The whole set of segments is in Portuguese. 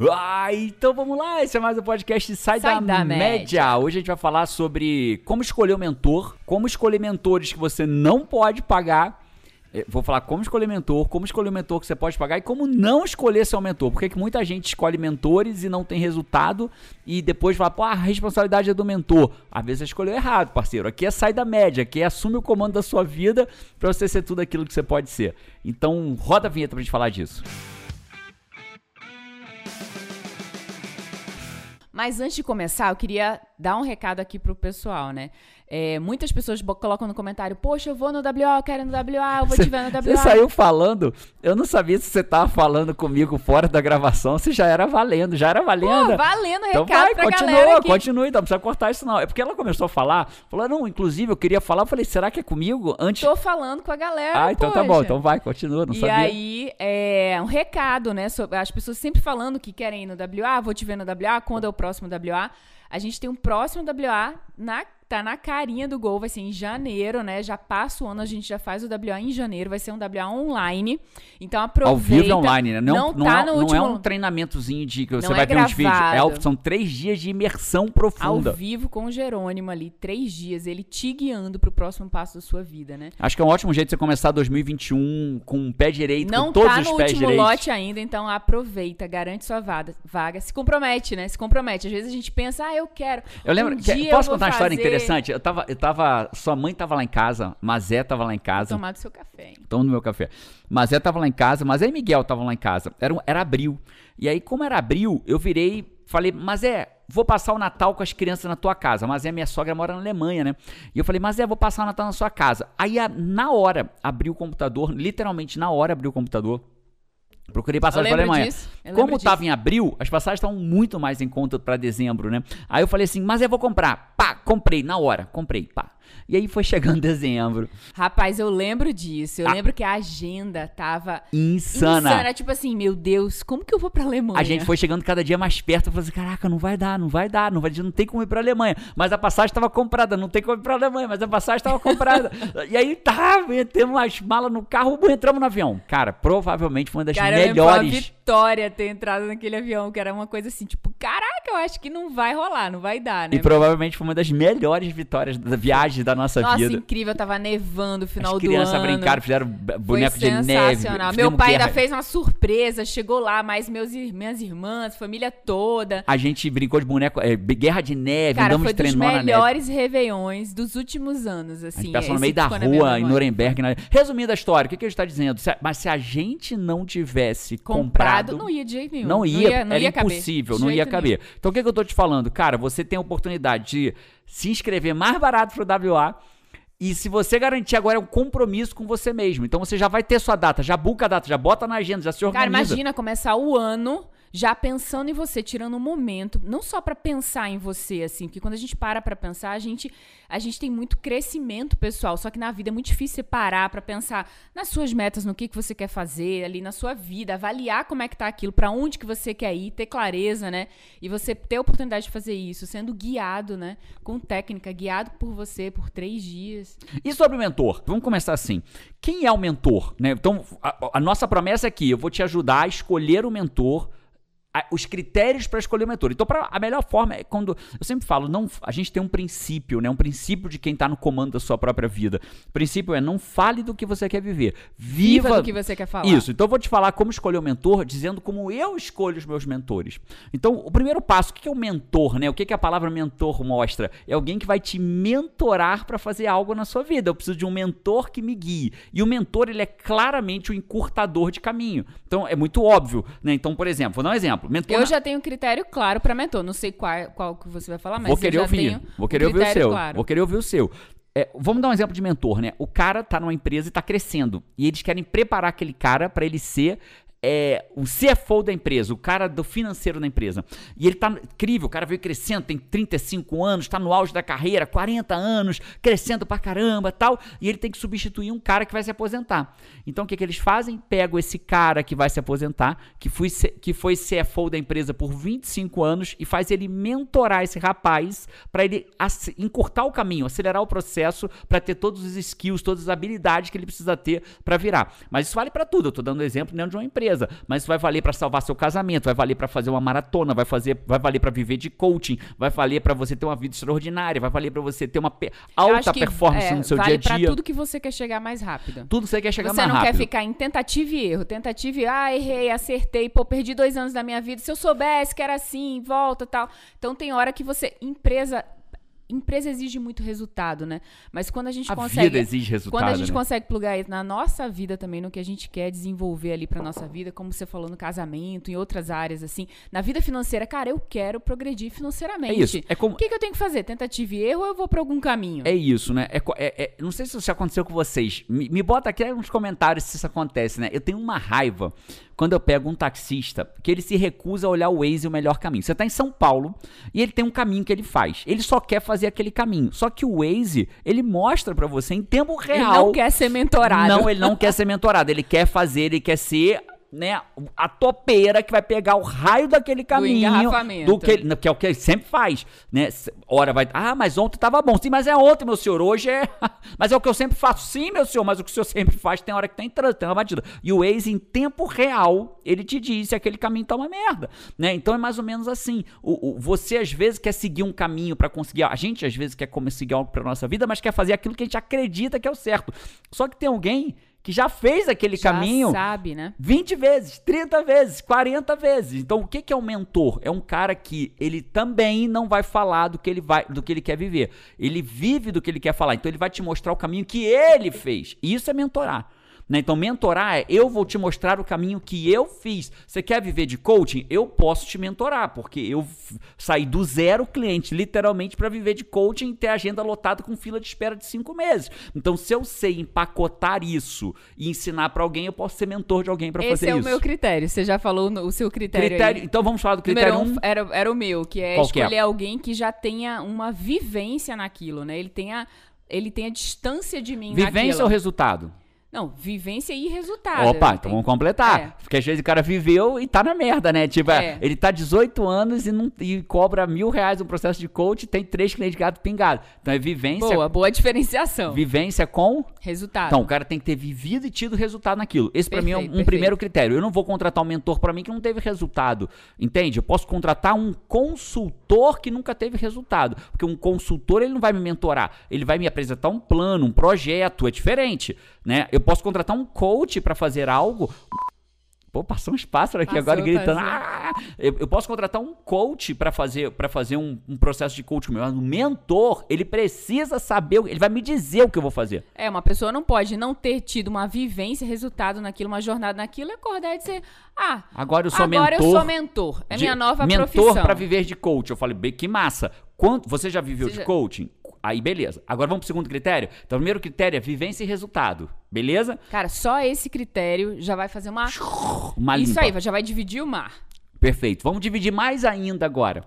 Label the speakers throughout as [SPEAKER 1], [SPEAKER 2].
[SPEAKER 1] Ah, então vamos lá, esse é mais um podcast Sai,
[SPEAKER 2] Sai
[SPEAKER 1] da,
[SPEAKER 2] da
[SPEAKER 1] média.
[SPEAKER 2] Média.
[SPEAKER 1] Hoje a gente vai falar sobre como escolher o mentor, como escolher mentores que você não pode pagar. Eh, Vou falar como escolher mentor, como escolher o mentor que você pode pagar e como não escolher seu mentor. Porque que muita gente escolhe mentores e não tem resultado e depois fala, pô, a responsabilidade é do mentor. Às vezes você escolheu errado, parceiro. Aqui é sai da média, aqui é assume o comando da sua vida pra você ser tudo aquilo que você pode ser. Então, roda a vinheta pra gente falar disso.
[SPEAKER 2] Mas antes de começar, eu queria dar um recado aqui pro pessoal, né? É, muitas pessoas colocam no comentário, poxa, eu vou no WA, eu quero ir no WA, eu vou te ver no WA.
[SPEAKER 1] Você saiu falando, eu não sabia se você tava falando comigo fora da gravação, se já era valendo, já era valendo.
[SPEAKER 2] Pô, valendo
[SPEAKER 1] Então
[SPEAKER 2] recado
[SPEAKER 1] vai, continua, continue, então não precisa cortar isso não. É porque ela começou a falar, falou, não, inclusive eu queria falar, eu falei, será que é comigo? Antes...
[SPEAKER 2] Tô falando com a galera,
[SPEAKER 1] ah, então tá bom,
[SPEAKER 2] poxa.
[SPEAKER 1] então vai, continua, não
[SPEAKER 2] e
[SPEAKER 1] sabia.
[SPEAKER 2] aí, é um recado, né? sobre- as pessoas sempre falando que querem ir no WA, vou te ver no WA, quando é o próximo WA. A gente tem um próximo WA, na, tá na carinha do gol, vai ser em janeiro, né? Já passa o ano, a gente já faz o WA em janeiro, vai ser um WA online. Então aproveita.
[SPEAKER 1] Ao vivo e online, né? Não,
[SPEAKER 2] Não,
[SPEAKER 1] não,
[SPEAKER 2] tá
[SPEAKER 1] é,
[SPEAKER 2] no
[SPEAKER 1] não
[SPEAKER 2] último...
[SPEAKER 1] é um treinamentozinho de que você
[SPEAKER 2] Não
[SPEAKER 1] vai
[SPEAKER 2] é
[SPEAKER 1] ver uns vídeos. É,
[SPEAKER 2] gravado.
[SPEAKER 1] ao- são três dias de imersão
[SPEAKER 2] Ao
[SPEAKER 1] profunda.
[SPEAKER 2] vivo com o Jerônimo ali, três dias, ele te guiando pro próximo passo da sua vida, né?
[SPEAKER 1] Acho que é um ótimo jeito de você começar 2021 com o pé direito,
[SPEAKER 2] Não
[SPEAKER 1] com todos
[SPEAKER 2] tá
[SPEAKER 1] os
[SPEAKER 2] no
[SPEAKER 1] pés
[SPEAKER 2] último
[SPEAKER 1] direitos.
[SPEAKER 2] lote ainda, então aproveita, garante sua vaga, vaga. Se compromete, né? Se compromete. Às vezes a gente pensa, ah, eu quero.
[SPEAKER 1] Eu lembro.
[SPEAKER 2] um
[SPEAKER 1] que- posso contar uma história
[SPEAKER 2] fazer-
[SPEAKER 1] interessante? Eu tava, eu tava. Sua mãe tava lá em casa, Mazé tava lá em casa.
[SPEAKER 2] Tomar do seu café. hein?
[SPEAKER 1] Tomando meu café. Mazé tava lá em casa, Mazé e Miguel estavam lá em casa. Era, era abril. E aí, como era abril, eu virei. Falei, Mazé, vou passar o Natal com as crianças na tua casa. Mazé, minha sogra, mora na Alemanha, né? E eu falei, Mazé, vou passar o Natal na sua casa. Aí, na hora, abri o computador, literalmente na hora abri o computador. Procurei passagem para Alemanha.
[SPEAKER 2] disso.
[SPEAKER 1] Como
[SPEAKER 2] lembro
[SPEAKER 1] tava
[SPEAKER 2] disso.
[SPEAKER 1] em abril, as passagens estavam muito mais em conta para dezembro, né? Aí eu falei assim, mas eu vou comprar. Pá, comprei na hora, comprei, pá. E aí foi chegando dezembro.
[SPEAKER 2] Rapaz, eu lembro disso. Eu
[SPEAKER 1] Ah.
[SPEAKER 2] lembro que a agenda tava
[SPEAKER 1] Insana.
[SPEAKER 2] insana. Tipo assim, meu Deus, como que eu vou pra Alemanha?
[SPEAKER 1] A gente foi chegando cada dia mais perto. Falei assim, caraca, não vai dar, não vai dar, não vai, não tem como ir pra Alemanha. Mas a passagem estava comprada, não tem como ir pra Alemanha, mas a passagem estava comprada. e aí tá, metemos umas malas no carro, entramos no avião. Cara, provavelmente foi uma das
[SPEAKER 2] Cara,
[SPEAKER 1] melhores.
[SPEAKER 2] Vitória ter entrado naquele avião, que era uma coisa assim, tipo, caraca, eu acho que não vai rolar, não vai dar, né?
[SPEAKER 1] E provavelmente foi uma das melhores vitórias da viagem da nossa,
[SPEAKER 2] Nossa,
[SPEAKER 1] vida.
[SPEAKER 2] incrível, tava nevando no final
[SPEAKER 1] As
[SPEAKER 2] do
[SPEAKER 1] crianças
[SPEAKER 2] ano.
[SPEAKER 1] brincaram, fizeram b-
[SPEAKER 2] Foi
[SPEAKER 1] boneco de neve.
[SPEAKER 2] Meu pai
[SPEAKER 1] guerra.
[SPEAKER 2] ainda fez uma surpresa, chegou lá, mais meus, minhas irmãs, família toda.
[SPEAKER 1] A gente brincou de boneco, é, guerra de neve,
[SPEAKER 2] Cara,
[SPEAKER 1] andamos
[SPEAKER 2] foi
[SPEAKER 1] de
[SPEAKER 2] dos
[SPEAKER 1] trenó na neve.
[SPEAKER 2] melhores réveillões dos últimos anos,
[SPEAKER 1] A
[SPEAKER 2] assim.
[SPEAKER 1] gente passou no meio da rua, em. Nuremberg. Na... Resumindo a história, o que, que a gente está dizendo? Se a- Mas se a gente não tivesse comprado,
[SPEAKER 2] Comprado, não ia de jeito nenhum.
[SPEAKER 1] não ia,
[SPEAKER 2] não
[SPEAKER 1] era
[SPEAKER 2] ia caber,
[SPEAKER 1] impossível,
[SPEAKER 2] de
[SPEAKER 1] não ia caber. Então o que, que eu tô te falando? Cara, você tem a oportunidade de se inscrever mais barato pro WA. E se você garantir agora é um compromisso com você mesmo. Então você já vai ter sua data, já buca a data, já bota na agenda, já se
[SPEAKER 2] Cara,
[SPEAKER 1] organiza.
[SPEAKER 2] imagina começar o ano já pensando em você, tirando um momento, não só pra pensar em você, assim, porque quando a gente para pra pensar, a gente, a gente tem muito crescimento pessoal, só que na vida é muito difícil você parar pra pensar nas suas metas, no que, que você quer fazer ali na sua vida, avaliar como é que tá aquilo, pra onde que você quer ir, ter clareza, né? E você ter a oportunidade de fazer isso, sendo guiado, né? Com técnica, guiado por você por três dias.
[SPEAKER 1] E sobre o mentor? Vamos começar assim. Quem é o mentor? Né? Então, a, a nossa promessa é que eu vou te ajudar a escolher o mentor, os critérios para escolher o mentor. Então, pra, a melhor forma é quando. Eu sempre falo, não, a gente tem um princípio, né? Um princípio de quem está no comando da sua própria vida. O princípio é não fale do que você quer viver. Viva,
[SPEAKER 2] Viva do que você quer falar.
[SPEAKER 1] Isso. Então, eu vou te falar como escolher o mentor, dizendo como eu escolho os meus mentores. Então, o primeiro passo, o que é o mentor, né? O que que a palavra mentor mostra? É alguém que vai te mentorar para fazer algo na sua vida. Eu preciso de um mentor que me guie. E o mentor, ele é claramente o encurtador de caminho. Então, é muito óbvio, né? Então, por exemplo, vou dar um exemplo. Mentor
[SPEAKER 2] Eu já tenho um critério claro pra mentor. Não sei qual, qual que você vai falar, mas
[SPEAKER 1] vou
[SPEAKER 2] eu
[SPEAKER 1] querer ouvir. Vou querer ouvir o seu.
[SPEAKER 2] claro.
[SPEAKER 1] Vou querer ouvir o seu. É, vamos dar um exemplo de mentor, né? O cara tá numa empresa e tá crescendo. E eles querem preparar aquele cara para ele ser é, o CFO da empresa, o cara do financeiro da empresa. E ele tá incrível, o cara veio crescendo, tem 35 anos, tá no auge da carreira, 40 anos, crescendo pra caramba tal. E ele tem que substituir um cara que vai se aposentar. Então o que, que eles fazem? Pegam esse cara que vai se aposentar, que foi, que foi CFO da empresa por 25 anos, e faz ele mentorar esse rapaz para ele encurtar o caminho, acelerar o processo para ter todos os skills, todas as habilidades que ele precisa ter para virar. Mas isso vale para tudo. Eu tô dando exemplo dentro de uma empresa. Empresa, mas isso vai valer para salvar seu casamento, vai valer para fazer uma maratona, vai fazer, vai valer para viver de coaching, vai valer para você ter uma vida extraordinária, vai valer para você ter uma alta que, performance é, no seu
[SPEAKER 2] vale
[SPEAKER 1] dia a dia.
[SPEAKER 2] tudo que você quer chegar mais rápido.
[SPEAKER 1] Tudo que você quer chegar
[SPEAKER 2] você
[SPEAKER 1] mais rápido.
[SPEAKER 2] Você não quer ficar em tentativa e erro, tentativa e ah, errei, acertei, pô, perdi dois anos da minha vida. Se eu soubesse que era assim, volta, tal. Então tem hora que você empresa empresa exige muito resultado, né? Mas quando a gente
[SPEAKER 1] a
[SPEAKER 2] consegue.
[SPEAKER 1] Vida exige resultado.
[SPEAKER 2] Quando a gente
[SPEAKER 1] né?
[SPEAKER 2] consegue plugar isso na nossa vida também, no que a gente quer desenvolver ali pra nossa vida, como você falou no casamento, em outras áreas, assim. Na vida financeira, cara, eu quero progredir financeiramente.
[SPEAKER 1] É isso. É como...
[SPEAKER 2] O que, que eu tenho que fazer? Tentativa e erro ou eu vou pra algum caminho?
[SPEAKER 1] É isso, né? É, é, é, não sei se isso aconteceu com vocês. Me, me bota aqui nos comentários se isso acontece, né? Eu tenho uma raiva quando eu pego um taxista que ele se recusa a olhar o Waze o melhor caminho. Você está em São Paulo e ele tem um caminho que ele faz. Ele só quer fazer aquele caminho. Só que o Waze, ele mostra para você em tempo real. Ele
[SPEAKER 2] não quer ser mentorado.
[SPEAKER 1] Não, ele não quer ser mentorado. Ele quer fazer, ele quer ser né, a topeira que vai pegar o raio daquele caminho do, do que, que é o que ele sempre faz, né? Ora vai, ah, mas ontem tava bom. Sim, mas é ontem, meu senhor. Hoje é, mas é o que eu sempre faço. Sim, meu senhor, mas o que o senhor sempre faz tem hora que tem trânsito, tem uma batida. E o Waze em tempo real, ele te diz se aquele caminho tá uma merda, né? Então é mais ou menos assim. O, o você às vezes quer seguir um caminho para conseguir, a gente às vezes quer seguir algo para nossa vida, mas quer fazer aquilo que a gente acredita que é o certo. Só que tem alguém que já fez aquele
[SPEAKER 2] já
[SPEAKER 1] caminho
[SPEAKER 2] sabe, né?
[SPEAKER 1] 20 vezes, 30 vezes, 40 vezes. Então, o que, que é um mentor? É um cara que ele também não vai falar do que ele vai, do que ele quer viver. Ele vive do que ele quer falar. Então, ele vai te mostrar o caminho que ele fez. Isso é mentorar. Né? Então, mentorar é eu vou te mostrar o caminho que eu fiz. Você quer viver de coaching? Eu posso te mentorar, porque eu saí do zero cliente, literalmente, para viver de coaching e ter agenda lotada com fila de espera de cinco meses. Então, se eu sei empacotar isso e ensinar para alguém, eu posso ser mentor de alguém para fazer isso.
[SPEAKER 2] Esse é
[SPEAKER 1] o
[SPEAKER 2] meu critério. Você já falou no, o seu critério.
[SPEAKER 1] critério então, vamos falar do critério 1. Um,
[SPEAKER 2] era, era o meu, que é Qual escolher que é? alguém que já tenha uma vivência naquilo, né? Ele tenha, ele tenha distância de mim
[SPEAKER 1] Vivência
[SPEAKER 2] naquilo.
[SPEAKER 1] ou resultado?
[SPEAKER 2] Não, vivência e resultado.
[SPEAKER 1] Opa, então vamos completar. É. Porque às vezes o cara viveu e tá na merda, né? Tipo, é. ele tá 18 anos e, não, e cobra mil reais no processo de coach e tem três clientes de gato pingado. Então é vivência.
[SPEAKER 2] Boa, boa diferenciação.
[SPEAKER 1] Vivência com
[SPEAKER 2] resultado.
[SPEAKER 1] Então o cara tem que ter vivido e tido resultado naquilo. Esse para mim é um, um primeiro critério. Eu não vou contratar um mentor para mim que não teve resultado. Entende? Eu posso contratar um consultor que nunca teve resultado. Porque um consultor ele não vai me mentorar. Ele vai me apresentar um plano, um projeto. É diferente, né? Eu posso contratar um coach para fazer algo. Pô, passou um espaço aqui passou, agora gritando. Ah! Eu, eu, posso contratar um coach para fazer para fazer um, um, processo de coaching meu. Mas o mentor, ele precisa saber, ele vai me dizer o que eu vou fazer.
[SPEAKER 2] É, uma pessoa não pode não ter tido uma vivência, resultado naquilo, uma jornada naquilo, e acordar e dizer: Ah,
[SPEAKER 1] agora eu sou
[SPEAKER 2] agora
[SPEAKER 1] mentor.
[SPEAKER 2] eu sou mentor. É minha nova
[SPEAKER 1] mentor
[SPEAKER 2] profissão.
[SPEAKER 1] Mentor para viver de coach. Eu falei, bem, que massa. Quanto, você já viveu você de já... coaching? Aí, beleza. Agora vamos pro segundo critério? Então, o primeiro critério é vivência e resultado. Beleza?
[SPEAKER 2] Cara, só esse critério já vai fazer uma.
[SPEAKER 1] Uma limpa.
[SPEAKER 2] Isso aí, já vai dividir o mar.
[SPEAKER 1] Perfeito. Vamos dividir mais ainda agora.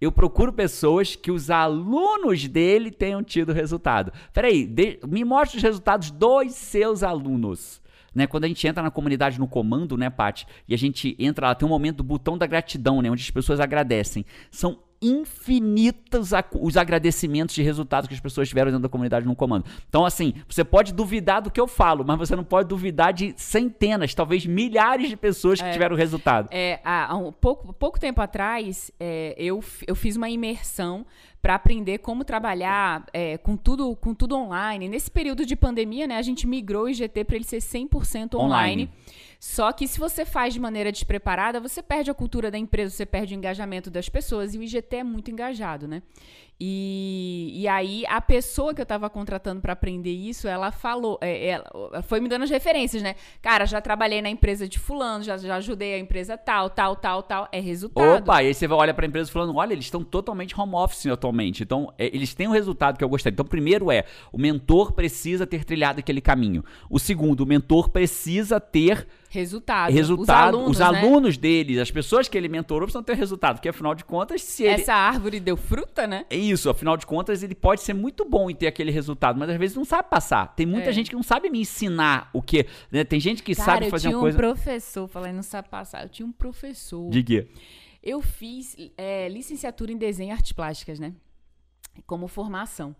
[SPEAKER 1] Eu procuro pessoas que os alunos dele tenham tido resultado. Peraí, de, me mostre os resultados dos seus alunos. Né, quando a gente entra na comunidade no comando, né, Paty? E a gente entra lá, tem um momento do botão da gratidão, né? Onde as pessoas agradecem. São infinitos os agradecimentos de resultados que as pessoas tiveram dentro da comunidade no comando. Então, assim, você pode duvidar do que eu falo, mas você não pode duvidar de centenas, talvez milhares de pessoas que é, tiveram resultado.
[SPEAKER 2] É, há um pouco, pouco tempo atrás, é, eu, eu fiz uma imersão para aprender como trabalhar é, com, tudo, com tudo online. Nesse período de pandemia, né, a gente migrou o IGT para ele ser 100% online. online. Só que se você faz de maneira despreparada, você perde a cultura da empresa, você perde o engajamento das pessoas. E o IGT é muito engajado, né? E, e aí, a pessoa que eu estava contratando para aprender isso, ela falou, é, ela foi me dando as referências, né? Cara, já trabalhei na empresa de fulano, já, já ajudei a empresa tal, tal, tal, tal. É resultado.
[SPEAKER 1] Opa, e aí você olha para a empresa falando, olha, eles estão totalmente home office atualmente. Então, é, eles têm um resultado que eu gostei. Então, primeiro é, o mentor precisa ter trilhado aquele caminho. O segundo, o mentor precisa ter
[SPEAKER 2] resultado.
[SPEAKER 1] Resultado. Os alunos, os alunos né? deles, as pessoas que ele mentorou precisam ter resultado. Porque afinal de contas, se ele.
[SPEAKER 2] Essa árvore deu fruta, né?
[SPEAKER 1] É isso, afinal de contas, ele pode ser muito bom em ter aquele resultado, mas às vezes não sabe passar. Tem muita é. gente que não sabe me ensinar o que. Né? Tem gente que
[SPEAKER 2] Cara,
[SPEAKER 1] sabe fazer uma coisa.
[SPEAKER 2] Eu tinha um professor, falei, não sabe passar. Eu tinha um professor.
[SPEAKER 1] De quê?
[SPEAKER 2] Eu fiz é, licenciatura em desenho e artes plásticas, né? Como formação.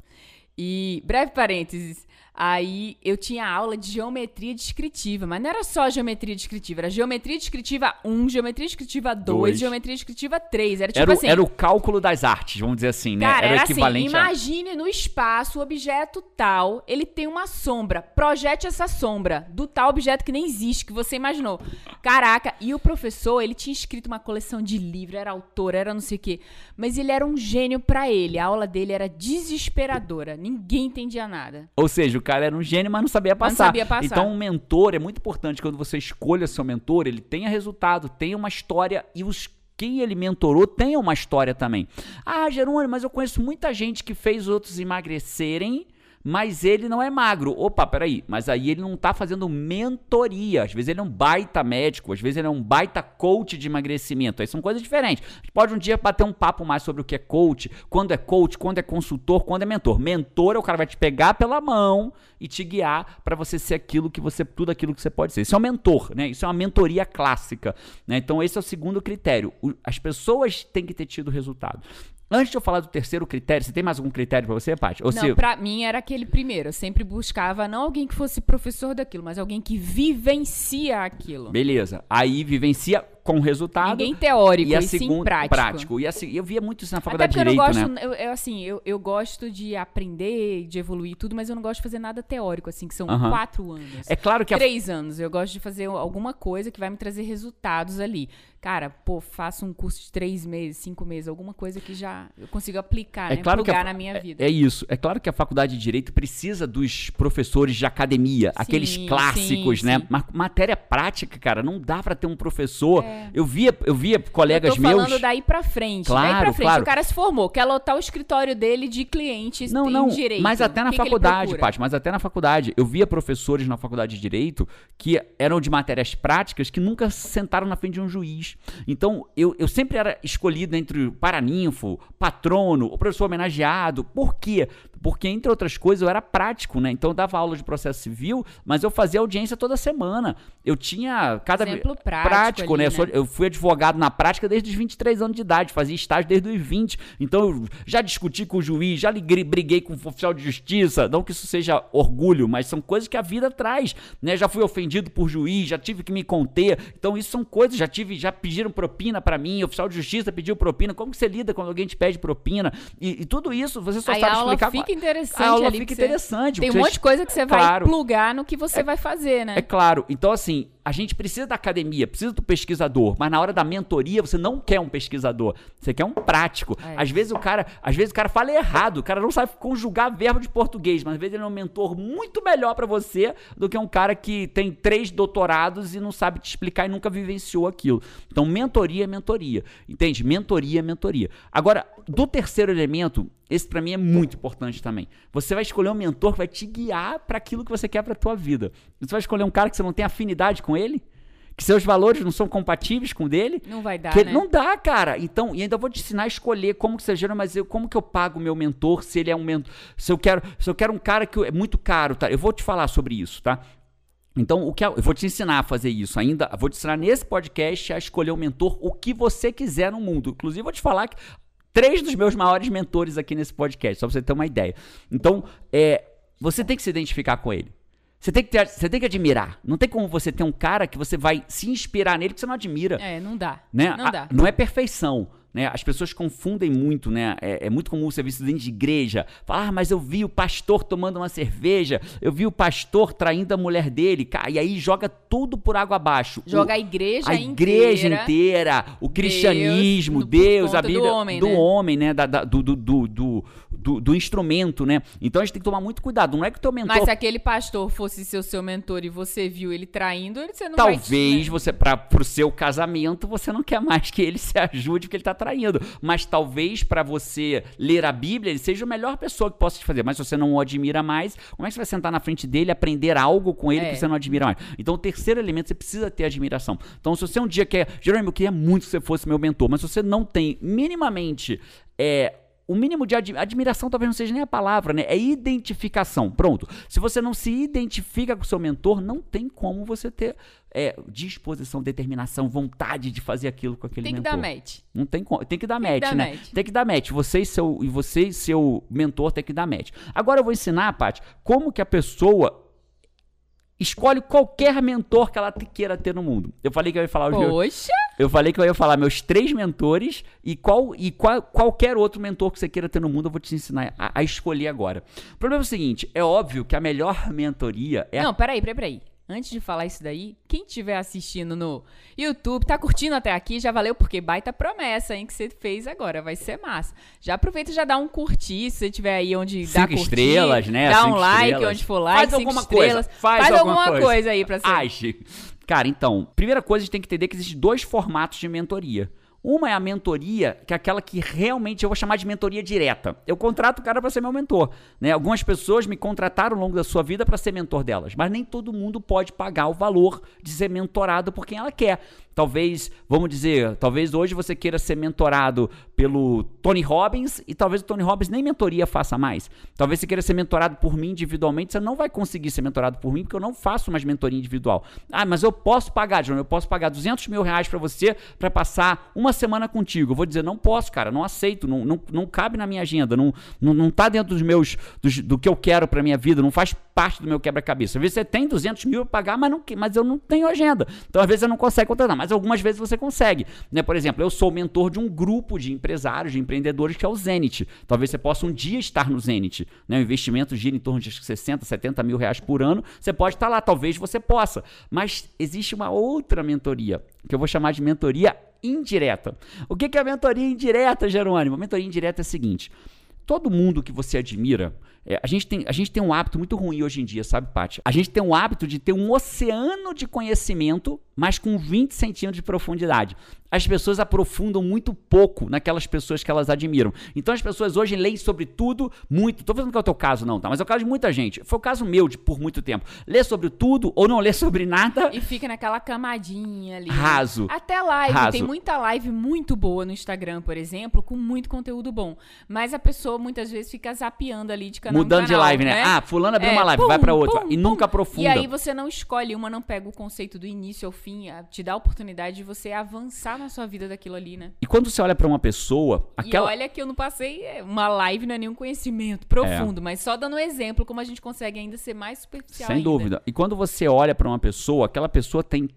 [SPEAKER 2] E, breve parênteses, Aí eu tinha aula de geometria descritiva, mas não era só geometria descritiva, era geometria descritiva 1, geometria descritiva 2,
[SPEAKER 1] Dois.
[SPEAKER 2] geometria descritiva 3. Era tipo
[SPEAKER 1] Era, o-
[SPEAKER 2] assim.
[SPEAKER 1] era o cálculo das artes, vamos dizer assim, né?
[SPEAKER 2] Cara,
[SPEAKER 1] era,
[SPEAKER 2] era,
[SPEAKER 1] o
[SPEAKER 2] assim,
[SPEAKER 1] equivalente a...
[SPEAKER 2] imagine no espaço o objeto tal, ele tem uma sombra, projete essa sombra do tal objeto que nem existe, que você imaginou. Caraca, e o professor, ele tinha escrito uma coleção de livros, era autor, era não sei o quê, mas ele era um gênio pra ele, a aula dele era desesperadora, ninguém entendia nada.
[SPEAKER 1] Ou seja, o cara era um gênio, mas não sabia
[SPEAKER 2] Mas não
[SPEAKER 1] passar.
[SPEAKER 2] sabia passar.
[SPEAKER 1] Então, um mentor é muito importante quando você escolha seu mentor, ele tenha resultado, tenha uma história e os quem ele mentorou tenha uma história também. Ah, Jerônimo, mas eu conheço muita gente que fez outros emagrecerem, mas ele não é magro. Opa, peraí, mas aí ele não tá fazendo mentoria. Às vezes ele é um baita médico, às vezes ele é um baita coach de emagrecimento. Aí são coisas diferentes. A gente pode um dia bater um papo mais sobre o que é coach, quando é coach, quando é consultor, quando é mentor. Mentor é o cara vai te pegar pela mão e te guiar para você ser aquilo que você, tudo aquilo que você pode ser. Isso é um mentor, né? Isso é uma mentoria clássica, né? Então esse é o segundo critério. As pessoas têm que ter tido resultado. Antes de eu falar do terceiro critério, você tem mais algum critério para você, Paty? Ou
[SPEAKER 2] não,
[SPEAKER 1] se-
[SPEAKER 2] pra mim era aquele primeiro. Eu sempre buscava não alguém que fosse professor daquilo, mas alguém que vivencia aquilo.
[SPEAKER 1] Beleza. Aí vivencia com resultado.
[SPEAKER 2] Ninguém teórico,
[SPEAKER 1] e a
[SPEAKER 2] e sim
[SPEAKER 1] segunda
[SPEAKER 2] prático.
[SPEAKER 1] E a se- eu via muito isso na
[SPEAKER 2] Até
[SPEAKER 1] faculdade
[SPEAKER 2] porque
[SPEAKER 1] de
[SPEAKER 2] eu não
[SPEAKER 1] direito,
[SPEAKER 2] gosto,
[SPEAKER 1] né?
[SPEAKER 2] eu, eu, assim, eu, eu gosto de aprender, de evoluir tudo, mas eu não gosto de fazer nada teórico, assim, que são quatro anos.
[SPEAKER 1] É claro que a
[SPEAKER 2] Três anos. Eu gosto de fazer alguma coisa que vai me trazer resultados ali. Cara, pô, faço um curso de três meses, cinco meses, alguma coisa que já eu consigo aplicar,
[SPEAKER 1] É
[SPEAKER 2] né?
[SPEAKER 1] claro que a
[SPEAKER 2] na minha vida.
[SPEAKER 1] É isso. É claro que a faculdade de Direito precisa dos professores de academia, aqueles clássicos,
[SPEAKER 2] sim,
[SPEAKER 1] né?
[SPEAKER 2] sim.
[SPEAKER 1] Ma- matéria prática, cara, não dá pra ter um professor.
[SPEAKER 2] É.
[SPEAKER 1] Eu via, eu via colegas
[SPEAKER 2] eu tô falando
[SPEAKER 1] meus.
[SPEAKER 2] daí pra frente. daí
[SPEAKER 1] Claro,
[SPEAKER 2] pra frente.
[SPEAKER 1] claro.
[SPEAKER 2] O cara se formou, quer lotar o escritório dele de clientes
[SPEAKER 1] Não,
[SPEAKER 2] em
[SPEAKER 1] não,
[SPEAKER 2] direito.
[SPEAKER 1] mas até na
[SPEAKER 2] que
[SPEAKER 1] faculdade? Paty, mas até na faculdade. Eu via professores na faculdade de Direito que eram de matérias práticas que nunca sentaram na frente de um juiz. Então, eu, eu sempre era escolhido entre o paraninfo, patrono, o professor homenageado. Por quê? Porque, entre outras coisas, eu era prático, né? Então, eu dava aula de processo civil, mas eu fazia audiência toda semana. Eu tinha cada...
[SPEAKER 2] Exemplo prático ali,
[SPEAKER 1] né? Eu
[SPEAKER 2] né?
[SPEAKER 1] sou- eu fui advogado na prática desde os 23 anos de idade, fazia estágio desde os 20. Então, eu já discuti com o juiz, já liguei, briguei com o oficial de justiça. Não que isso seja orgulho, mas são coisas que a vida traz, né? Já fui ofendido por juiz, já tive que me conter. Então, isso são coisas, já tive, já pediram propina pra mim, o oficial de justiça pediu propina. Como que você lida quando alguém te pede propina? E, e tudo isso, você só
[SPEAKER 2] Aí
[SPEAKER 1] sabe explicar.
[SPEAKER 2] fica interessante
[SPEAKER 1] a aula
[SPEAKER 2] ali,
[SPEAKER 1] fica interessante.
[SPEAKER 2] Tem um monte de coisa que você vai
[SPEAKER 1] Claro.
[SPEAKER 2] plugar no que você vai fazer, né?
[SPEAKER 1] É claro. Então, assim, a gente precisa da academia, precisa do pesquisador, mas na hora da mentoria você não quer um pesquisador, você quer um prático.
[SPEAKER 2] É.
[SPEAKER 1] Às vezes o cara, às vezes o cara fala errado, o cara não sabe conjugar verbo de português, mas às vezes ele é um mentor muito melhor pra você do que um cara que tem três doutorados e não sabe te explicar e nunca vivenciou aquilo. Então, mentoria é mentoria. Entende? Mentoria é mentoria. Agora, do terceiro elemento, esse pra mim é muito importante também. Você vai escolher um mentor que vai te guiar pra aquilo que você quer pra tua vida. Você vai escolher um cara que você não tem afinidade com ele, que seus valores não são compatíveis com o dele.
[SPEAKER 2] Não vai dar,
[SPEAKER 1] que
[SPEAKER 2] né?
[SPEAKER 1] Não dá, cara. Então, e ainda vou te ensinar a escolher como que você gera, mas eu, como que eu pago o meu mentor, se ele é um mentor, se eu quero, se eu quero um cara que é muito caro, tá? Eu vou te falar sobre isso, tá? Então, o que eu eu vou te ensinar a fazer isso ainda, vou te ensinar nesse podcast a escolher um mentor, o que você quiser no mundo. Inclusive, vou te falar que três dos meus maiores mentores aqui nesse podcast, só pra você ter uma ideia. Então, é, você tem que se identificar com ele. Você tem, que ter, você tem que admirar. Não tem como você ter um cara que você vai se inspirar nele que você não admira
[SPEAKER 2] É, não dá.
[SPEAKER 1] né?
[SPEAKER 2] Não
[SPEAKER 1] A-
[SPEAKER 2] dá.
[SPEAKER 1] não é perfeição. Né? As pessoas confundem muito, né? É, é muito comum você ver isso dentro de igreja. Falar, ah, mas eu vi o pastor tomando uma cerveja, eu vi o pastor traindo a mulher dele, cara, e aí joga tudo por água abaixo.
[SPEAKER 2] Joga
[SPEAKER 1] O-
[SPEAKER 2] a igreja
[SPEAKER 1] a igreja
[SPEAKER 2] inteira.
[SPEAKER 1] inteira, o cristianismo, Deus,
[SPEAKER 2] conta
[SPEAKER 1] a
[SPEAKER 2] do
[SPEAKER 1] Bíblia
[SPEAKER 2] homem,
[SPEAKER 1] do
[SPEAKER 2] né?
[SPEAKER 1] homem, né? Da- da- do, do, do, do, do- do instrumento, né? Então a gente tem que tomar muito cuidado. Não é que o teu mentor
[SPEAKER 2] Mas se aquele pastor fosse seu seu mentor e você viu ele traindo, ele- você não vai...
[SPEAKER 1] Talvez
[SPEAKER 2] te-
[SPEAKER 1] você, para pro seu casamento, você não quer mais que ele se ajude porque ele tá traindo. Mas talvez pra você ler a Bíblia, ele seja a melhor pessoa que possa te fazer. Mas se você não o admira mais, como é que você vai sentar na frente dele e aprender algo com ele
[SPEAKER 2] É.
[SPEAKER 1] que você não admira mais? Então, o terceiro elemento, você precisa ter admiração. Então, se você um dia quer. Jerônimo, eu queria muito que você fosse meu mentor, mas se você não tem minimamente. É, o mínimo de ad, admiração talvez não seja nem a palavra, né? É identificação. Pronto. Se você não se identifica com o seu mentor, não tem como você ter é, disposição, determinação, vontade de fazer aquilo com aquele
[SPEAKER 2] Tem que
[SPEAKER 1] mentor.
[SPEAKER 2] dar match.
[SPEAKER 1] Não tem como. Tem que dar
[SPEAKER 2] Tem que
[SPEAKER 1] match,
[SPEAKER 2] dar
[SPEAKER 1] né?
[SPEAKER 2] match.
[SPEAKER 1] Tem que dar match. Você e seu, e você e seu mentor tem que dar match. Agora eu vou ensinar, Paty, como que a pessoa escolhe qualquer mentor que ela queira ter no mundo. Eu falei que eu ia falar os meus,
[SPEAKER 2] Poxa,
[SPEAKER 1] eu falei que eu ia falar meus três mentores e qual e qual, qualquer outro mentor que você queira ter no mundo, eu vou te ensinar a, a escolher agora. O problema é o seguinte, é óbvio que a melhor mentoria é a
[SPEAKER 2] Não, peraí, peraí, peraí. Antes de falar isso daí, quem estiver assistindo no YouTube, tá curtindo até aqui, já valeu, porque baita promessa, hein, que você fez agora, vai ser massa. Já aproveita e já dá um curtir, se você tiver aí onde dá
[SPEAKER 1] Cinco
[SPEAKER 2] curtir,
[SPEAKER 1] estrelas, né?
[SPEAKER 2] Dá um
[SPEAKER 1] Cinco
[SPEAKER 2] like
[SPEAKER 1] estrelas.
[SPEAKER 2] onde for like,
[SPEAKER 1] Faz
[SPEAKER 2] cinco
[SPEAKER 1] alguma
[SPEAKER 2] estrelas.
[SPEAKER 1] coisa, faz alguma
[SPEAKER 2] alguma
[SPEAKER 1] coisa.
[SPEAKER 2] coisa aí pra você.
[SPEAKER 1] Age. Cara, então, primeira coisa, a gente tem que entender que existem dois formatos de mentoria. Uma é a mentoria, que é aquela que realmente eu vou chamar de mentoria direta. Eu contrato o cara para ser meu mentor. Né? Algumas pessoas me contrataram ao longo da sua vida para ser mentor delas, mas nem todo mundo pode pagar o valor de ser mentorado por quem ela quer. Talvez, vamos dizer, talvez hoje você queira ser mentorado pelo Tony Robbins e talvez o Tony Robbins nem mentoria faça mais. Talvez você queira ser mentorado por mim individualmente, você não vai conseguir ser mentorado por mim porque eu não faço mais mentoria individual. Ah, mas eu posso pagar, John, eu posso pagar 200 mil reais para você para passar uma semana contigo. Eu vou dizer, não posso, cara, não aceito, não, não, não cabe na minha agenda, não, não, não tá dentro dos meus, dos- do que eu quero para minha vida, não faz parte do meu quebra-cabeça. Às vezes você tem 200 mil para pagar, mas, não, mas eu não tenho agenda. Então, às vezes, você não consegue contratar, mas algumas vezes você consegue. Né? Por exemplo, eu sou mentor de um grupo de empresários, de empreendedores, que é o Zenit. Talvez você possa um dia estar no Zenit. Né? O investimento gira em torno de 60, 70 mil reais por ano. Você pode estar lá, talvez você possa. Mas existe uma outra mentoria, que eu vou chamar de mentoria indireta. O que que é a mentoria indireta, Jerônimo? A mentoria indireta é a seguinte: todo mundo que você admira. É, a, gente tem, a gente tem um hábito muito ruim hoje em dia, sabe, Paty? A gente tem um hábito de ter um oceano de conhecimento, mas com 20 centímetros de profundidade. As pessoas aprofundam muito pouco naquelas pessoas que elas admiram. Então as pessoas hoje leem sobre tudo muito. Tô falando que é o teu caso, não, tá? Mas é o caso de muita gente. Foi o caso meu de, por muito tempo. Lê sobre tudo ou não lê sobre nada.
[SPEAKER 2] E fica naquela camadinha ali.
[SPEAKER 1] Raso.
[SPEAKER 2] Até live.
[SPEAKER 1] Raso.
[SPEAKER 2] Tem muita live muito boa no Instagram, por exemplo, com muito conteúdo bom. Mas a pessoa muitas vezes fica zapeando ali de canal
[SPEAKER 1] Mudando de
[SPEAKER 2] canal,
[SPEAKER 1] live, né? Ah, fulano abriu
[SPEAKER 2] É,
[SPEAKER 1] uma live,
[SPEAKER 2] pum,
[SPEAKER 1] vai pra outra.
[SPEAKER 2] pum,
[SPEAKER 1] e
[SPEAKER 2] pum.
[SPEAKER 1] nunca aprofunda.
[SPEAKER 2] E aí você não escolhe uma, não pega o conceito do início ao fim, te dá a oportunidade de você avançar na sua vida daquilo ali, né?
[SPEAKER 1] E quando você olha pra uma pessoa, aquela.
[SPEAKER 2] E olha que eu não passei é, uma live, não é nenhum conhecimento profundo, mas só dando um exemplo como a gente consegue ainda ser mais superficial
[SPEAKER 1] Sem
[SPEAKER 2] ainda.
[SPEAKER 1] dúvida. E quando você olha pra uma pessoa, aquela pessoa tem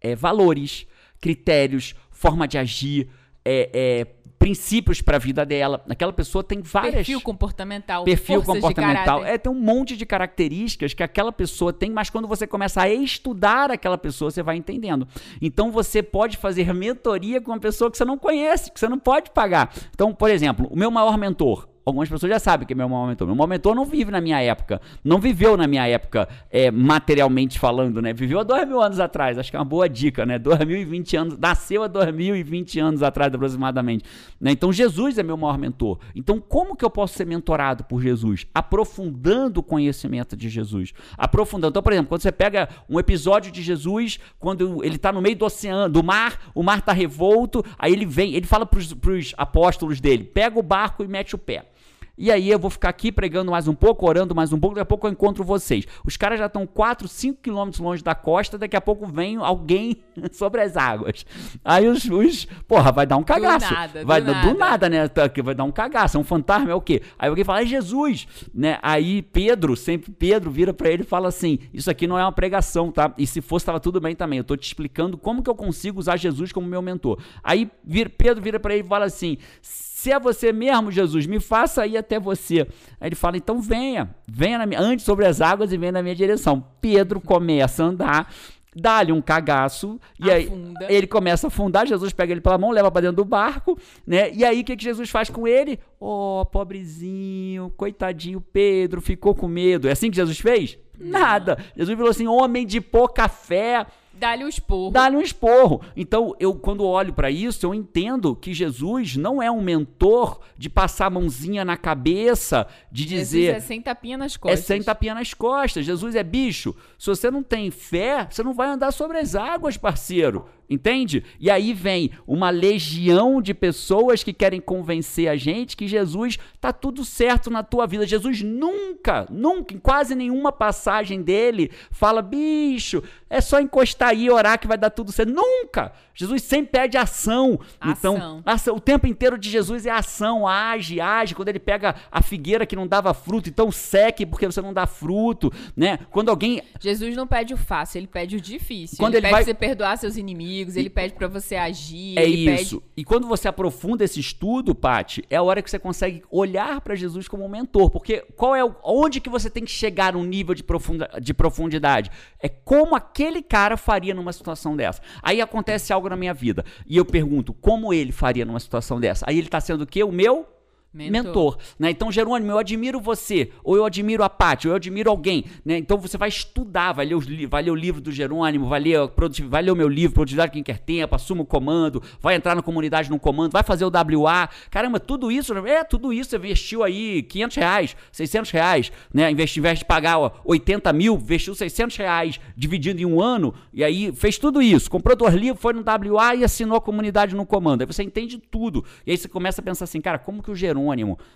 [SPEAKER 1] é, valores, critérios, forma de agir, é, é, princípios pra vida dela. Aquela pessoa tem várias.
[SPEAKER 2] Perfil comportamental,
[SPEAKER 1] perfil comportamental. É, tem um monte de características que aquela pessoa tem, mas quando você começa a estudar aquela pessoa, você vai entendendo. Então você pode fazer mentoria com uma pessoa que você não conhece, que você não pode pagar. Então, por exemplo, o meu maior mentor. Algumas pessoas já sabem que é meu mentor. Meu mentor não vive na minha época. Não viveu na minha época, é, materialmente falando, né? Viveu há dois mil anos atrás. Acho que é uma boa dica, né? 2020 anos. Nasceu há 2020 anos atrás, aproximadamente. Né? Então, Jesus é meu maior mentor. Então, como que eu posso ser mentorado por Jesus? Aprofundando o conhecimento de Jesus. Aprofundando. Então, por exemplo, quando você pega um episódio de Jesus, quando ele está no meio do oceano, do mar, o mar está revolto, aí ele vem, ele fala para os apóstolos dele: pega o barco e mete o pé. E aí eu vou ficar aqui pregando mais um pouco, orando mais um pouco, daqui a pouco eu encontro vocês. Os caras já estão 4, 5 quilômetros longe da costa, daqui a pouco vem alguém sobre as águas. Aí os, os porra, vai dar um cagaço.
[SPEAKER 2] nada, do
[SPEAKER 1] vai dar- do
[SPEAKER 2] nada.
[SPEAKER 1] nada, né? Tá, Vai dar um cagaço, é um fantasma, é o quê? Aí alguém fala, é Jesus, né? Aí Pedro, sempre Pedro vira pra ele e fala assim, isso aqui não é uma pregação, tá? E se fosse, tava tudo bem também, eu tô te explicando como que eu consigo usar Jesus como meu mentor. Aí Pedro vira pra ele e fala assim, se é você mesmo, Jesus, me faça ir até você. Aí ele fala, então venha, venha na minha, ande sobre as águas e venha na minha direção. Pedro começa a andar, dá-lhe um cagaço, e aí
[SPEAKER 2] Afunda.
[SPEAKER 1] ele começa a afundar, Jesus pega ele pela mão, leva pra dentro do barco, né? E aí o que, que Jesus faz com ele? Oh, pobrezinho, coitadinho Pedro, ficou com medo. É assim que Jesus fez? Nada. Jesus falou assim: homem de pouca fé,
[SPEAKER 2] Dá-lhe o esporro.
[SPEAKER 1] dá-lhe um esporro. Então, eu quando olho para isso, eu entendo que Jesus não é um mentor de passar a mãozinha na cabeça, de dizer
[SPEAKER 2] Jesus é sem tapinha nas
[SPEAKER 1] é
[SPEAKER 2] costas.
[SPEAKER 1] sem tapinha nas costas. Jesus é bicho. Se você não tem fé, você não vai andar sobre as águas, parceiro. Entende? E aí vem uma legião de pessoas que querem convencer a gente que Jesus tá tudo certo na tua vida. Jesus nunca, nunca, em quase nenhuma passagem dele, fala, bicho, é só encostar aí e orar que vai dar tudo certo. Nunca! Jesus sempre pede ação. Então,
[SPEAKER 2] Ação.
[SPEAKER 1] Então, ação, o tempo inteiro de Jesus é ação, age, age. Quando ele pega a figueira que não dava fruto, então seque porque você não dá fruto, né? Quando alguém
[SPEAKER 2] Jesus não pede o fácil, ele pede o difícil.
[SPEAKER 1] Quando
[SPEAKER 2] ele,
[SPEAKER 1] ele
[SPEAKER 2] pede
[SPEAKER 1] vai-
[SPEAKER 2] você perdoar seus inimigos, ele pede pra você agir,
[SPEAKER 1] É isso.
[SPEAKER 2] pede
[SPEAKER 1] E quando você aprofunda esse estudo, Pati, é a hora que você consegue olhar para Jesus como um mentor. Porque qual é o, onde que você tem que chegar num nível de, profunda, de profundidade? É como aquele cara faria numa situação dessa. Aí acontece algo na minha vida. E eu pergunto, como ele faria numa situação dessa? Aí ele tá sendo o quê? O meu mentor,
[SPEAKER 2] Mentor.
[SPEAKER 1] né? Então, Jerônimo, eu admiro você, ou eu admiro a Paty, ou eu admiro alguém, né? Então você vai estudar, vai ler, os vai ler o livro do Jerônimo, vai ler, vai ler o meu livro, Produtividade Quem Quer Tempo, assuma o comando, vai entrar na comunidade no comando, vai fazer o WA. Caramba, tudo isso, é, tudo isso você investiu aí 500 reais, 600 reais, né? Investe, investe pagar ó, 80 mil, investiu 600 reais, dividindo em um ano, e aí fez tudo isso, comprou dois livros, foi no WA e assinou a comunidade no comando. Aí você entende tudo. E aí você começa a pensar assim, cara, como que o Jerônimo,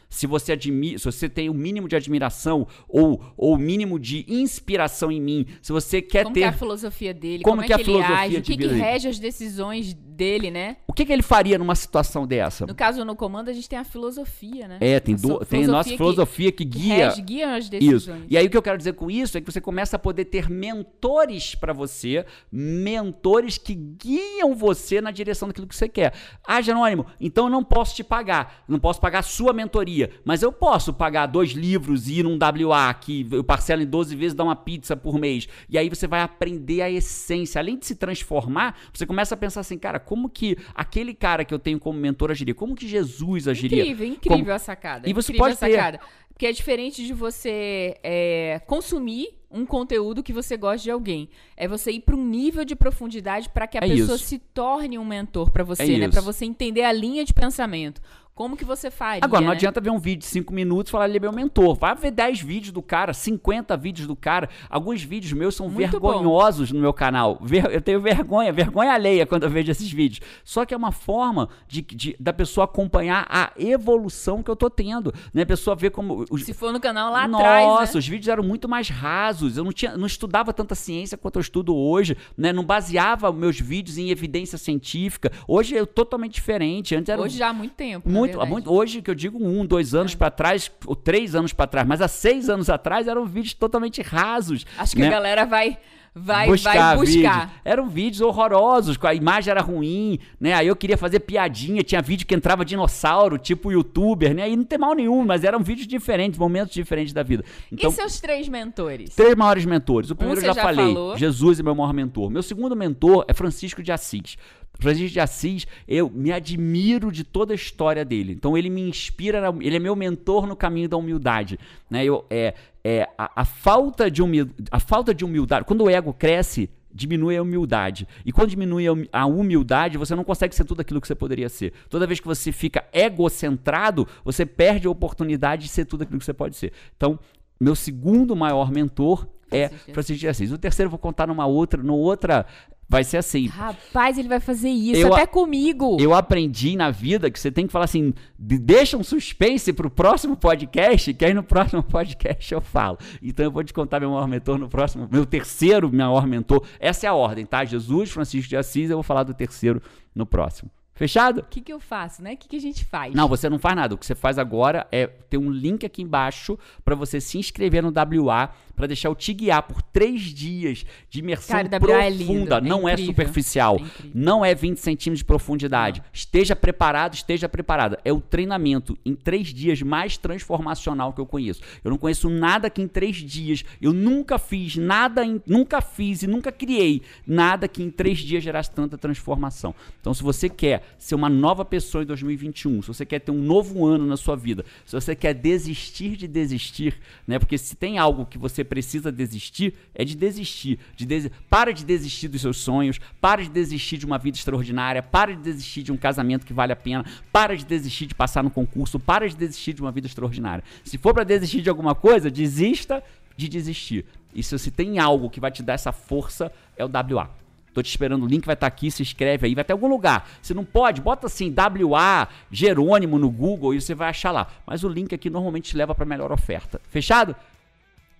[SPEAKER 1] se você admira, se você tem o mínimo de admiração ou o mínimo de inspiração em mim, se você quer
[SPEAKER 2] como que é
[SPEAKER 1] ter
[SPEAKER 2] a filosofia dele,
[SPEAKER 1] Como
[SPEAKER 2] como,
[SPEAKER 1] que é
[SPEAKER 2] é
[SPEAKER 1] a
[SPEAKER 2] que ele
[SPEAKER 1] filosofia
[SPEAKER 2] age, o que, que rege as decisões dele, né?
[SPEAKER 1] o que, que ele faria numa situação dessa?
[SPEAKER 2] No caso, no comando, a gente tem a filosofia, né?
[SPEAKER 1] É, tem,
[SPEAKER 2] A
[SPEAKER 1] do,
[SPEAKER 2] so-
[SPEAKER 1] tem a nossa
[SPEAKER 2] que-
[SPEAKER 1] filosofia que,
[SPEAKER 2] que
[SPEAKER 1] guia
[SPEAKER 2] rege, guia as
[SPEAKER 1] Isso.
[SPEAKER 2] decisões.
[SPEAKER 1] E aí o que eu quero dizer com isso é que você começa a poder ter mentores pra você, mentores que guiam você na direção daquilo que você quer. Ah, Jerônimo, então eu não posso te pagar, não posso pagar a sua mentoria, mas eu posso pagar dois livros e ir num WA que eu parcelo em 12 vezes, dar uma pizza por mês. E aí você vai aprender a essência. Além de se transformar, você começa a pensar assim, cara, como que aquele cara que eu tenho como mentor agiria? Como que Jesus agiria?
[SPEAKER 2] Incrível, incrível
[SPEAKER 1] Como-
[SPEAKER 2] a sacada.
[SPEAKER 1] E você
[SPEAKER 2] incrível
[SPEAKER 1] pode
[SPEAKER 2] a
[SPEAKER 1] ter-.
[SPEAKER 2] Porque é diferente de você é, consumir um conteúdo que você gosta de alguém. É você ir para um nível de profundidade para que a
[SPEAKER 1] É
[SPEAKER 2] pessoa
[SPEAKER 1] isso.
[SPEAKER 2] se torne um mentor para você,
[SPEAKER 1] É
[SPEAKER 2] né? Para você entender a linha de pensamento. Como que você faria,
[SPEAKER 1] Agora, não
[SPEAKER 2] né?
[SPEAKER 1] adianta ver um vídeo de 5 minutos e falar, ele é meu mentor. Vai ver 10 vídeos do cara, 50 vídeos do cara. Alguns vídeos meus são
[SPEAKER 2] Muito
[SPEAKER 1] vergonhosos no meu canal. Eu tenho vergonha, vergonha alheia quando eu vejo esses vídeos. Só que é uma forma de, de- da pessoa acompanhar a evolução que eu tô tendo. Né? A pessoa vê como. Os,
[SPEAKER 2] Se for no canal lá
[SPEAKER 1] nossa,
[SPEAKER 2] atrás, né?
[SPEAKER 1] os vídeos eram muito mais rasos. Eu não, tinha, não estudava tanta ciência quanto eu estudo hoje, né? Não baseava meus vídeos em evidência científica. Hoje é totalmente diferente. Antes era
[SPEAKER 2] Hoje já há muito tempo, na
[SPEAKER 1] muito, muito, hoje que eu digo um, dois anos pra trás, ou três anos pra trás, mas há seis anos atrás eram vídeos totalmente rasos.
[SPEAKER 2] Acho que
[SPEAKER 1] né?
[SPEAKER 2] a galera vai, vai
[SPEAKER 1] buscar,
[SPEAKER 2] vai buscar.
[SPEAKER 1] vídeo. Eram vídeos horrorosos, a imagem era ruim, né? Aí eu queria fazer piadinha, tinha vídeo que entrava dinossauro, tipo youtuber, né? E não tem mal nenhum, mas eram vídeos diferentes, momentos diferentes da vida. Então,
[SPEAKER 2] e seus três mentores?
[SPEAKER 1] Três maiores mentores. O primeiro
[SPEAKER 2] você
[SPEAKER 1] eu já,
[SPEAKER 2] já
[SPEAKER 1] falei,
[SPEAKER 2] falou.
[SPEAKER 1] Jesus é meu maior mentor. Meu segundo mentor é Francisco de Assis. Francisco de Assis, eu me admiro de toda a história dele. Então ele me inspira, ele é meu mentor no caminho da humildade. Né? Eu, é, é, a, a falta de humildade, a falta de humildade, quando o ego cresce, diminui a humildade. E quando diminui a humi- a humildade, você não consegue ser tudo aquilo que você poderia ser. Toda vez que você fica egocentrado, você perde a oportunidade de ser tudo aquilo que você pode ser. Então, meu segundo maior mentor é
[SPEAKER 2] Francisco de
[SPEAKER 1] Assis. O terceiro eu vou contar numa outra, no outra vai ser assim.
[SPEAKER 2] Rapaz, ele vai fazer isso
[SPEAKER 1] Eu-
[SPEAKER 2] até comigo.
[SPEAKER 1] Eu aprendi na vida que você tem que falar assim, de- deixa um suspense pro próximo podcast, que aí no próximo podcast eu falo. Então eu vou te contar meu maior mentor no próximo, meu terceiro maior mentor. Essa é a ordem, tá? Jesus, Francisco de Assis, eu vou falar do terceiro no próximo. Fechado?
[SPEAKER 2] O que, que eu faço, né? O que, que a gente faz?
[SPEAKER 1] Não, você não faz nada. O que você faz agora é ter um link aqui embaixo para você se inscrever no WA, para deixar eu te guiar por três dias de imersão
[SPEAKER 2] Cara, é lindo,
[SPEAKER 1] profunda.
[SPEAKER 2] é
[SPEAKER 1] não é
[SPEAKER 2] incrível,
[SPEAKER 1] superficial.
[SPEAKER 2] é
[SPEAKER 1] não é 20 centímetros de profundidade. Esteja preparado, esteja preparada. É o treinamento em três dias mais transformacional que eu conheço. Eu não conheço nada que em três dias. Eu nunca fiz nada, em- nunca fiz e nunca criei nada que em três dias gerasse tanta transformação. Então, se você quer ser uma nova pessoa em 2021, se você quer ter um novo ano na sua vida, se você quer desistir de desistir, né? Porque se tem algo que você precisa desistir é de desistir. De des... Para de desistir dos seus sonhos, para de desistir de uma vida extraordinária, para de desistir de um casamento que vale a pena, para de desistir de passar no concurso, para de desistir de uma vida extraordinária. Se for para desistir de alguma coisa, desista de desistir. E se você tem algo que vai te dar essa força, é o WA. Tô te esperando, o link vai estar tá aqui, se inscreve aí, vai até algum lugar. Se não pode, bota assim WA Jerônimo no Google e você vai achar lá. Mas o link aqui normalmente te leva para melhor oferta. Fechado?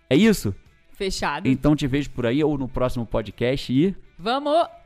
[SPEAKER 1] É isso?
[SPEAKER 2] Fechado.
[SPEAKER 1] Então te vejo por aí ou no próximo podcast e.
[SPEAKER 2] Vamos!